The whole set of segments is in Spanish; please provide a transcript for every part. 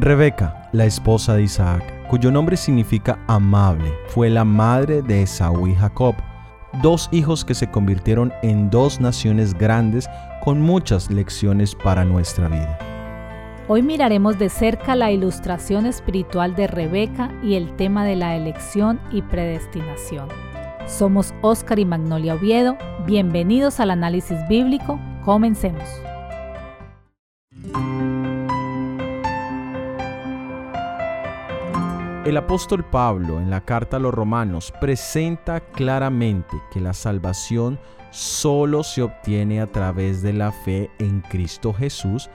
Rebeca, la esposa de Isaac, cuyo nombre significa amable, fue la madre de Esaú y Jacob, dos hijos que se convirtieron en dos naciones grandes con muchas lecciones para nuestra vida. Hoy miraremos de cerca la ilustración espiritual de Rebeca y el tema de la elección y predestinación. Somos Oscar y Magnolia Oviedo. Bienvenidos al análisis bíblico. Comencemos. El apóstol Pablo en la carta a los romanos presenta claramente que la salvación solo se obtiene a través de la fe en Cristo Jesús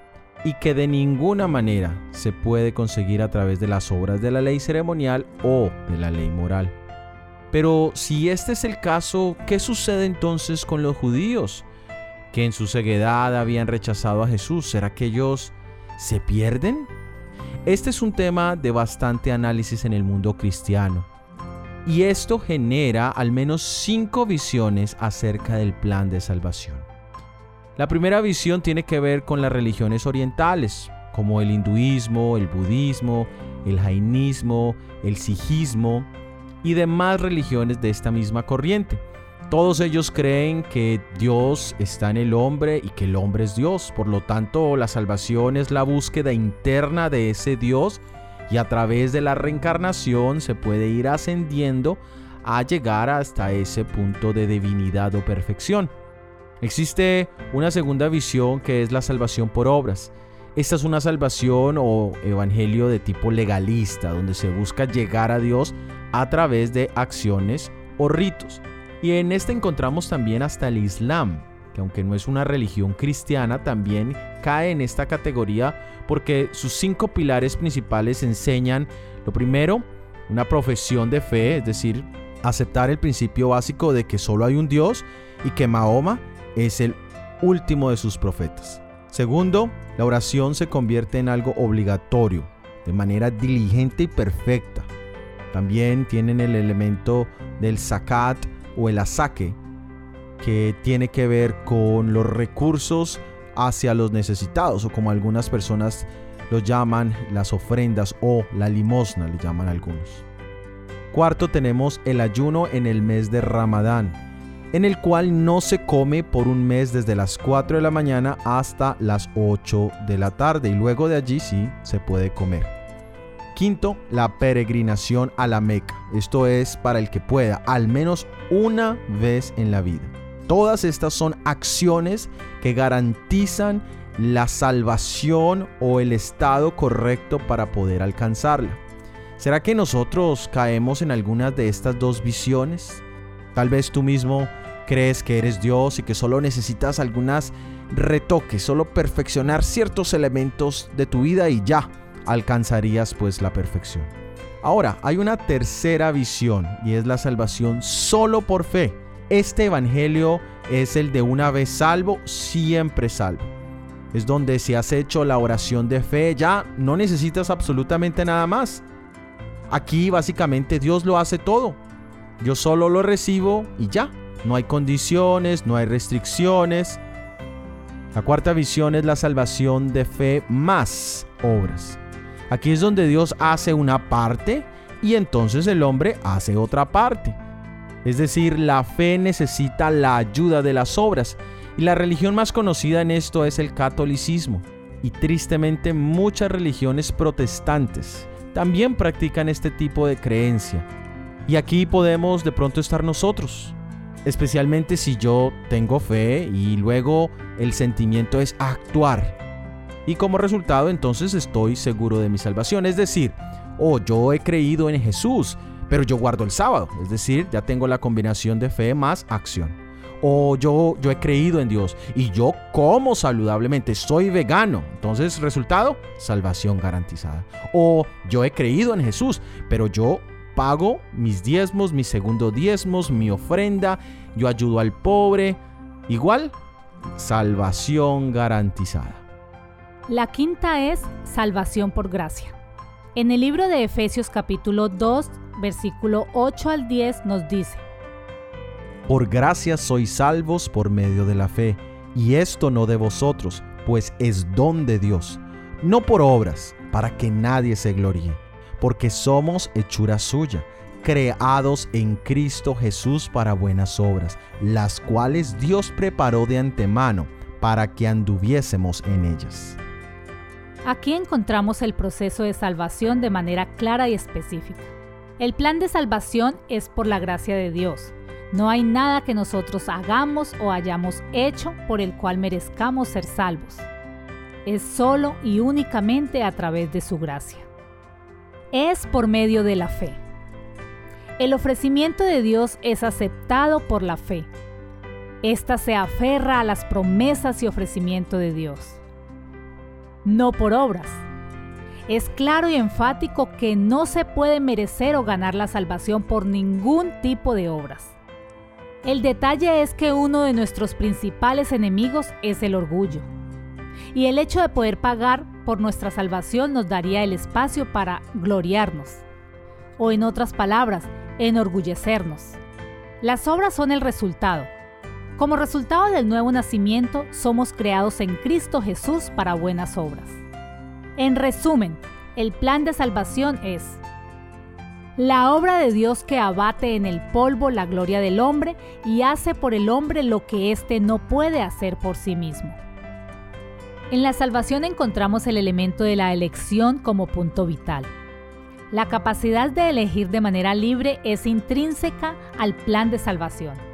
y que de ninguna manera se puede conseguir a través de las obras de la ley ceremonial o de la ley moral. Pero si este es el caso, ¿qué sucede entonces con los judíos? Que en su ceguedad habían rechazado a Jesús. ¿Será que ellos se pierden? Este es un tema de bastante análisis en el mundo cristiano. Y esto genera al menos cinco visiones acerca del plan de salvación. La primera visión tiene que ver con las religiones orientales, como el hinduismo, el budismo, el jainismo, el sijismo y demás religiones de esta misma corriente. Todos ellos creen que Dios está en el hombre y que el hombre es Dios. Por lo tanto, la salvación es la búsqueda interna de ese Dios y a través de la reencarnación se puede ir ascendiendo a llegar hasta ese punto de divinidad o perfección. Existe una segunda visión que es la salvación por obras. Esta es una salvación o evangelio de tipo legalista, donde se busca llegar a Dios a través de acciones o ritos. Y en este encontramos también hasta el Islam, que aunque no es una religión cristiana, también cae en esta categoría porque sus cinco pilares principales enseñan, lo primero, una profesión de fe, es decir, aceptar el principio básico de que solo hay un Dios y que Mahoma es el último de sus profetas. Segundo, la oración se convierte en algo obligatorio, de manera diligente y perfecta. También tienen el elemento del zakat o el asaque, que tiene que ver con los recursos hacia los necesitados, o como algunas personas lo llaman las ofrendas o la limosna, le llaman algunos. Cuarto tenemos el ayuno en el mes de Ramadán, en el cual no se come por un mes desde las 4 de la mañana hasta las 8 de la tarde y luego de allí sí se puede comer. Quinto, la peregrinación a la Meca. Esto es para el que pueda, al menos una vez en la vida. Todas estas son acciones que garantizan la salvación o el estado correcto para poder alcanzarla. ¿Será que nosotros caemos en algunas de estas dos visiones? Tal vez tú mismo crees que eres Dios y que solo necesitas algunas retoques, solo perfeccionar ciertos elementos de tu vida y ya alcanzarías pues la perfección. Ahora, hay una tercera visión y es la salvación solo por fe. Este evangelio es el de una vez salvo, siempre salvo. Es donde si has hecho la oración de fe, ya no necesitas absolutamente nada más. Aquí básicamente Dios lo hace todo. Yo solo lo recibo y ya. No hay condiciones, no hay restricciones. La cuarta visión es la salvación de fe más obras. Aquí es donde Dios hace una parte y entonces el hombre hace otra parte. Es decir, la fe necesita la ayuda de las obras y la religión más conocida en esto es el catolicismo. Y tristemente muchas religiones protestantes también practican este tipo de creencia. Y aquí podemos de pronto estar nosotros, especialmente si yo tengo fe y luego el sentimiento es actuar y como resultado entonces estoy seguro de mi salvación. Es decir, oh, yo he creído en Jesús, pero yo guardo el sábado. Es decir, ya tengo la combinación de fe más acción. O yo, yo he creído en Dios y yo como saludablemente, soy vegano. Entonces, resultado, salvación garantizada. O yo he creído en Jesús, pero yo pago mis diezmos, mis segundos diezmos, mi ofrenda, yo ayudo al pobre. Igual, salvación garantizada. La quinta es salvación por gracia. En el libro de Efesios capítulo 2, versículo 8 al 10 nos dice, Por gracia sois salvos por medio de la fe, y esto no de vosotros, pues es don de Dios, no por obras, para que nadie se gloríe, porque somos hechura suya, creados en Cristo Jesús para buenas obras, las cuales Dios preparó de antemano para que anduviésemos en ellas. Aquí encontramos el proceso de salvación de manera clara y específica. El plan de salvación es por la gracia de Dios. No hay nada que nosotros hagamos o hayamos hecho por el cual merezcamos ser salvos. Es solo y únicamente a través de su gracia. Es por medio de la fe. El ofrecimiento de Dios es aceptado por la fe. Esta se aferra a las promesas y ofrecimiento de Dios no por obras. Es claro y enfático que no se puede merecer o ganar la salvación por ningún tipo de obras. El detalle es que uno de nuestros principales enemigos es el orgullo. Y el hecho de poder pagar por nuestra salvación nos daría el espacio para gloriarnos. O en otras palabras, enorgullecernos. Las obras son el resultado, como resultado del nuevo nacimiento, somos creados en Cristo Jesús para buenas obras. En resumen, el plan de salvación es la obra de Dios que abate en el polvo la gloria del hombre y hace por el hombre lo que éste no puede hacer por sí mismo. En la salvación encontramos el elemento de la elección como punto vital. La capacidad de elegir de manera libre es intrínseca al plan de salvación.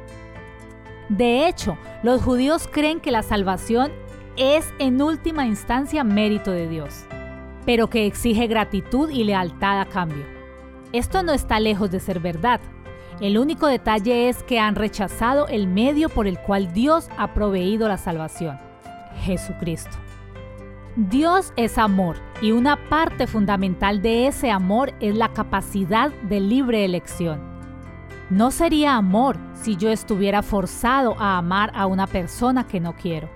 De hecho, los judíos creen que la salvación es en última instancia mérito de Dios, pero que exige gratitud y lealtad a cambio. Esto no está lejos de ser verdad. El único detalle es que han rechazado el medio por el cual Dios ha proveído la salvación, Jesucristo. Dios es amor y una parte fundamental de ese amor es la capacidad de libre elección. No sería amor si yo estuviera forzado a amar a una persona que no quiero.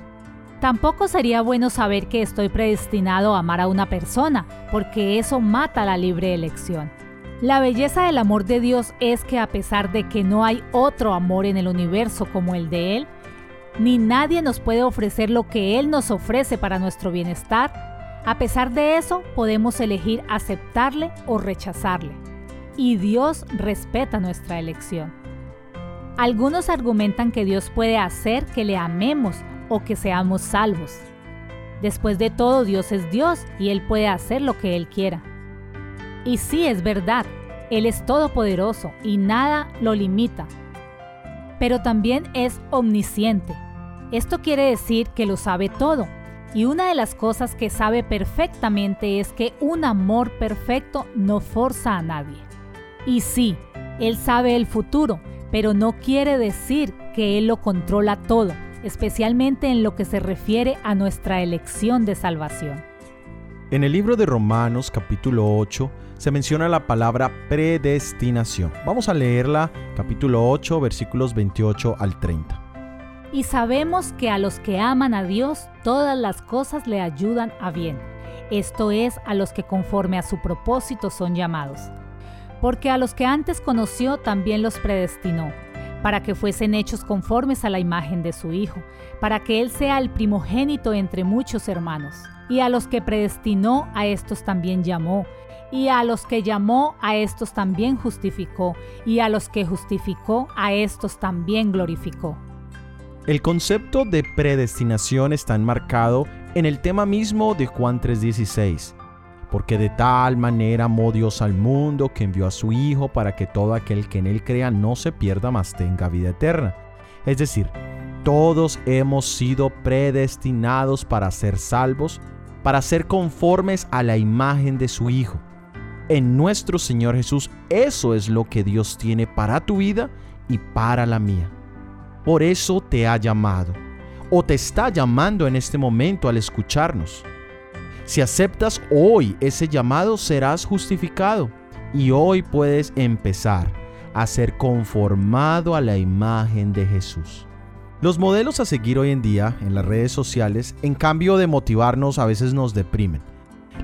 Tampoco sería bueno saber que estoy predestinado a amar a una persona, porque eso mata la libre elección. La belleza del amor de Dios es que a pesar de que no hay otro amor en el universo como el de Él, ni nadie nos puede ofrecer lo que Él nos ofrece para nuestro bienestar, a pesar de eso podemos elegir aceptarle o rechazarle y Dios respeta nuestra elección. Algunos argumentan que Dios puede hacer que le amemos o que seamos salvos. Después de todo, Dios es Dios y Él puede hacer lo que Él quiera. Y sí, es verdad, Él es todopoderoso y nada lo limita. Pero también es omnisciente. Esto quiere decir que lo sabe todo. Y una de las cosas que sabe perfectamente es que un amor perfecto no forza a nadie. Y sí, Él sabe el futuro, pero no quiere decir que Él lo controla todo, especialmente en lo que se refiere a nuestra elección de salvación. En el libro de Romanos capítulo 8 se menciona la palabra predestinación. Vamos a leerla capítulo 8 versículos 28 al 30. Y sabemos que a los que aman a Dios todas las cosas le ayudan a bien. Esto es a los que conforme a su propósito son llamados porque a los que antes conoció también los predestinó, para que fuesen hechos conformes a la imagen de su Hijo, para que Él sea el primogénito entre muchos hermanos. Y a los que predestinó, a estos también llamó, y a los que llamó, a estos también justificó, y a los que justificó, a estos también glorificó. El concepto de predestinación está enmarcado en el tema mismo de Juan 3:16 porque de tal manera amó Dios al mundo que envió a su Hijo para que todo aquel que en él crea no se pierda, mas tenga vida eterna. Es decir, todos hemos sido predestinados para ser salvos, para ser conformes a la imagen de su Hijo. En nuestro Señor Jesús, eso es lo que Dios tiene para tu vida y para la mía. Por eso te ha llamado, o te está llamando en este momento al escucharnos. Si aceptas hoy ese llamado, serás justificado y hoy puedes empezar a ser conformado a la imagen de Jesús. Los modelos a seguir hoy en día en las redes sociales, en cambio de motivarnos, a veces nos deprimen.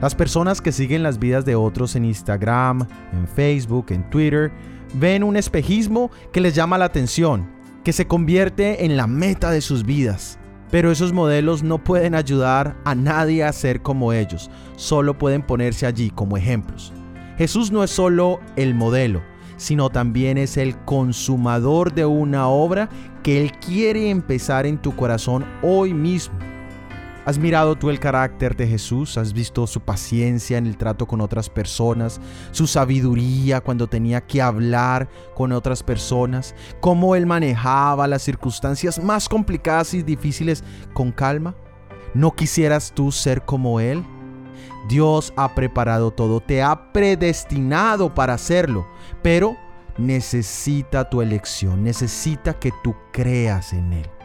Las personas que siguen las vidas de otros en Instagram, en Facebook, en Twitter, ven un espejismo que les llama la atención, que se convierte en la meta de sus vidas. Pero esos modelos no pueden ayudar a nadie a ser como ellos, solo pueden ponerse allí como ejemplos. Jesús no es solo el modelo, sino también es el consumador de una obra que Él quiere empezar en tu corazón hoy mismo. ¿Has mirado tú el carácter de Jesús? ¿Has visto su paciencia en el trato con otras personas? ¿Su sabiduría cuando tenía que hablar con otras personas? ¿Cómo él manejaba las circunstancias más complicadas y difíciles con calma? ¿No quisieras tú ser como él? Dios ha preparado todo, te ha predestinado para hacerlo, pero necesita tu elección, necesita que tú creas en él.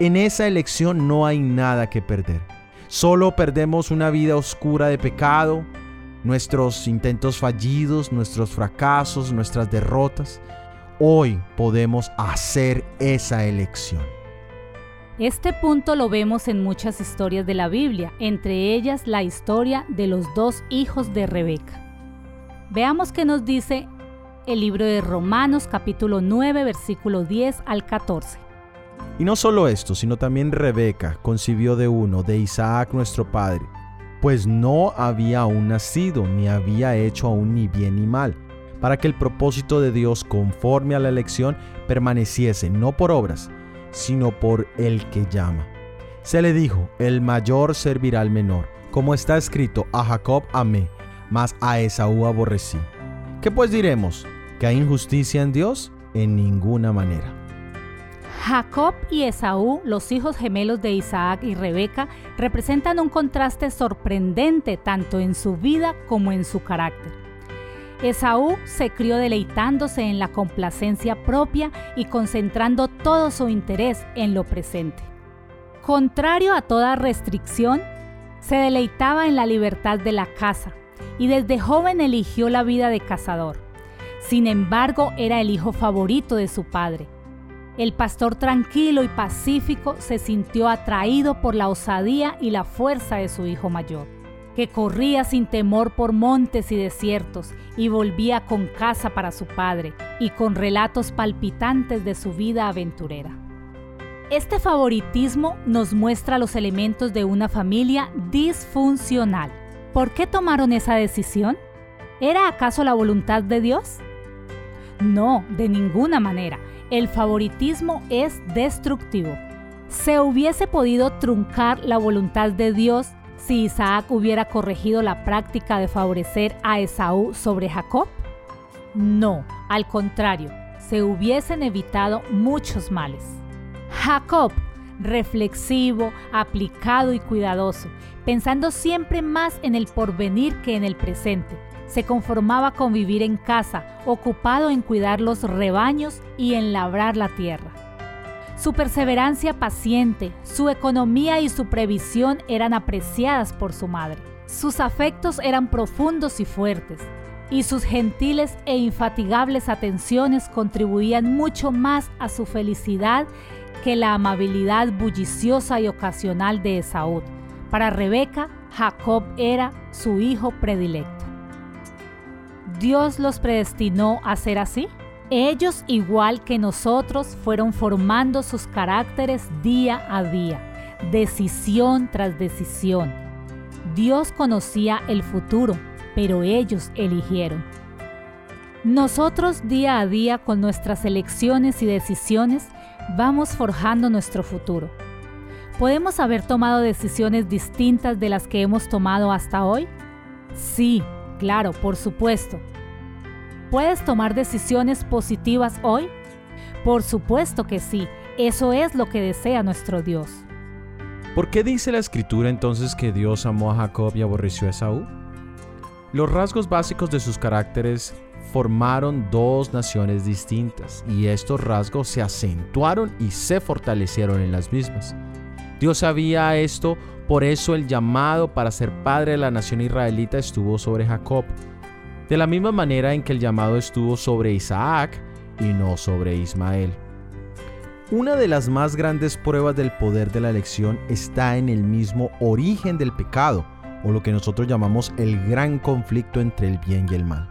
En esa elección no hay nada que perder. Solo perdemos una vida oscura de pecado, nuestros intentos fallidos, nuestros fracasos, nuestras derrotas. Hoy podemos hacer esa elección. Este punto lo vemos en muchas historias de la Biblia, entre ellas la historia de los dos hijos de Rebeca. Veamos qué nos dice el libro de Romanos capítulo 9 versículo 10 al 14. Y no solo esto, sino también Rebeca concibió de uno, de Isaac nuestro padre, pues no había aún nacido, ni había hecho aún ni bien ni mal, para que el propósito de Dios conforme a la elección permaneciese no por obras, sino por el que llama. Se le dijo, el mayor servirá al menor, como está escrito, a Jacob amé, mas a Esaú aborrecí. ¿Qué pues diremos? ¿Que hay injusticia en Dios? En ninguna manera. Jacob y Esaú, los hijos gemelos de Isaac y Rebeca, representan un contraste sorprendente tanto en su vida como en su carácter. Esaú se crió deleitándose en la complacencia propia y concentrando todo su interés en lo presente. Contrario a toda restricción, se deleitaba en la libertad de la casa y desde joven eligió la vida de cazador. Sin embargo, era el hijo favorito de su padre el pastor tranquilo y pacífico se sintió atraído por la osadía y la fuerza de su hijo mayor, que corría sin temor por montes y desiertos y volvía con casa para su padre y con relatos palpitantes de su vida aventurera. Este favoritismo nos muestra los elementos de una familia disfuncional. ¿Por qué tomaron esa decisión? ¿Era acaso la voluntad de Dios? No, de ninguna manera el favoritismo es destructivo. ¿Se hubiese podido truncar la voluntad de Dios si Isaac hubiera corregido la práctica de favorecer a Esaú sobre Jacob? No, al contrario, se hubiesen evitado muchos males. Jacob, reflexivo, aplicado y cuidadoso, pensando siempre más en el porvenir que en el presente, se conformaba con vivir en casa, ocupado en cuidar los rebaños y en labrar la tierra. Su perseverancia paciente, su economía y su previsión eran apreciadas por su madre. Sus afectos eran profundos y fuertes, y sus gentiles e infatigables atenciones contribuían mucho más a su felicidad que la amabilidad bulliciosa y ocasional de Esaú. Para Rebeca, Jacob era su hijo predilecto. Dios los predestinó a ser así? Ellos, igual que nosotros, fueron formando sus caracteres día a día, decisión tras decisión. Dios conocía el futuro, pero ellos eligieron. Nosotros día a día con nuestras elecciones y decisiones vamos forjando nuestro futuro. ¿Podemos haber tomado decisiones distintas de las que hemos tomado hasta hoy? Sí, Claro, por supuesto. ¿Puedes tomar decisiones positivas hoy? Por supuesto que sí. Eso es lo que desea nuestro Dios. ¿Por qué dice la escritura entonces que Dios amó a Jacob y aborreció a Esaú? Los rasgos básicos de sus caracteres formaron dos naciones distintas y estos rasgos se acentuaron y se fortalecieron en las mismas. Dios sabía esto por eso el llamado para ser padre de la nación israelita estuvo sobre Jacob, de la misma manera en que el llamado estuvo sobre Isaac y no sobre Ismael. Una de las más grandes pruebas del poder de la elección está en el mismo origen del pecado, o lo que nosotros llamamos el gran conflicto entre el bien y el mal.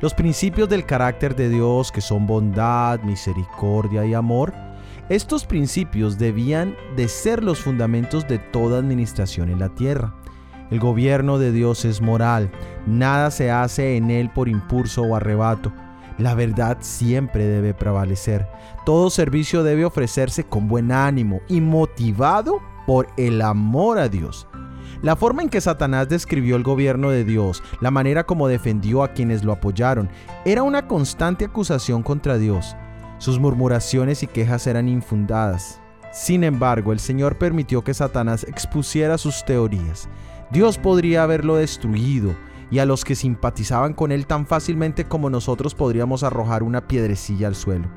Los principios del carácter de Dios, que son bondad, misericordia y amor, Estos principios debían de ser los fundamentos de toda administración en la tierra. El gobierno de Dios es moral, nada se hace en él por impulso o arrebato. La verdad siempre debe prevalecer. Todo servicio debe ofrecerse con buen ánimo y motivado por el amor a Dios. La forma en que Satanás describió el gobierno de Dios, la manera como defendió a quienes lo apoyaron, era una constante acusación contra Dios. Sus murmuraciones y quejas eran infundadas. Sin embargo, el Señor permitió que Satanás expusiera sus teorías. Dios podría haberlo destruido y a los que simpatizaban con él tan fácilmente como nosotros podríamos arrojar una piedrecilla al suelo.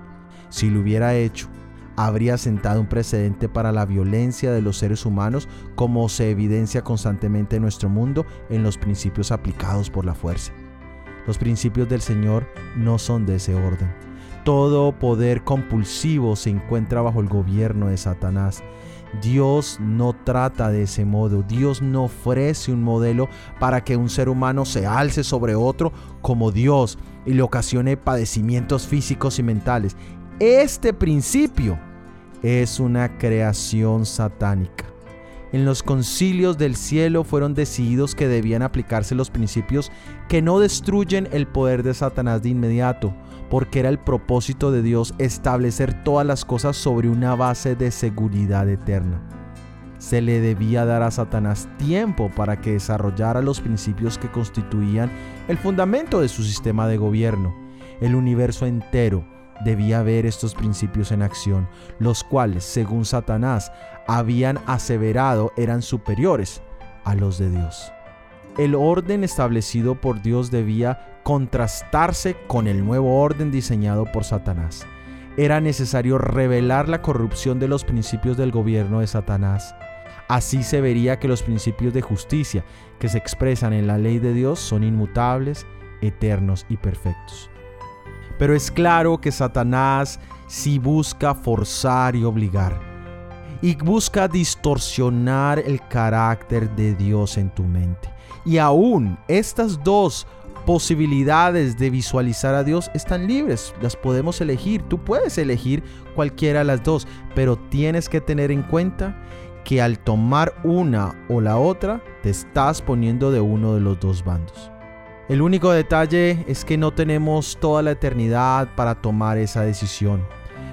Si lo hubiera hecho, habría sentado un precedente para la violencia de los seres humanos como se evidencia constantemente en nuestro mundo en los principios aplicados por la fuerza. Los principios del Señor no son de ese orden. Todo poder compulsivo se encuentra bajo el gobierno de Satanás. Dios no trata de ese modo. Dios no ofrece un modelo para que un ser humano se alce sobre otro como Dios y le ocasione padecimientos físicos y mentales. Este principio es una creación satánica. En los concilios del cielo fueron decididos que debían aplicarse los principios que no destruyen el poder de Satanás de inmediato, porque era el propósito de Dios establecer todas las cosas sobre una base de seguridad eterna. Se le debía dar a Satanás tiempo para que desarrollara los principios que constituían el fundamento de su sistema de gobierno. El universo entero debía ver estos principios en acción, los cuales, según Satanás, habían aseverado eran superiores a los de Dios. El orden establecido por Dios debía contrastarse con el nuevo orden diseñado por Satanás. Era necesario revelar la corrupción de los principios del gobierno de Satanás. Así se vería que los principios de justicia que se expresan en la ley de Dios son inmutables, eternos y perfectos. Pero es claro que Satanás sí busca forzar y obligar. Y busca distorsionar el carácter de Dios en tu mente. Y aún estas dos posibilidades de visualizar a Dios están libres, las podemos elegir, tú puedes elegir cualquiera de las dos, pero tienes que tener en cuenta que al tomar una o la otra, te estás poniendo de uno de los dos bandos. El único detalle es que no tenemos toda la eternidad para tomar esa decisión.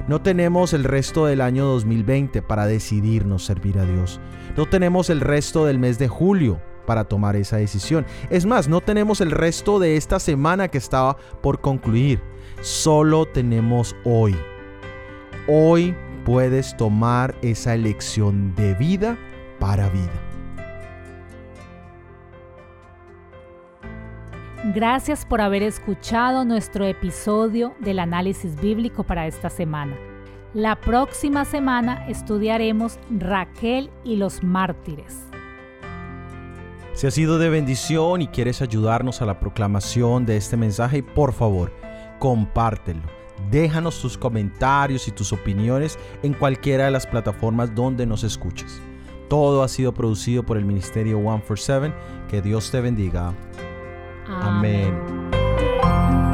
No tenemos el resto del año 2020 para decidirnos servir a Dios. No tenemos el resto del mes de julio para tomar esa decisión. Es más, no tenemos el resto de esta semana que estaba por concluir. Solo tenemos hoy. Hoy puedes tomar esa elección de vida para vida. Gracias por haber escuchado nuestro episodio del análisis bíblico para esta semana. La próxima semana estudiaremos Raquel y los mártires. Si ha sido de bendición y quieres ayudarnos a la proclamación de este mensaje, por favor, compártelo. Déjanos tus comentarios y tus opiniones en cualquiera de las plataformas donde nos escuches. Todo ha sido producido por el Ministerio 147. Que Dios te bendiga. 阿门。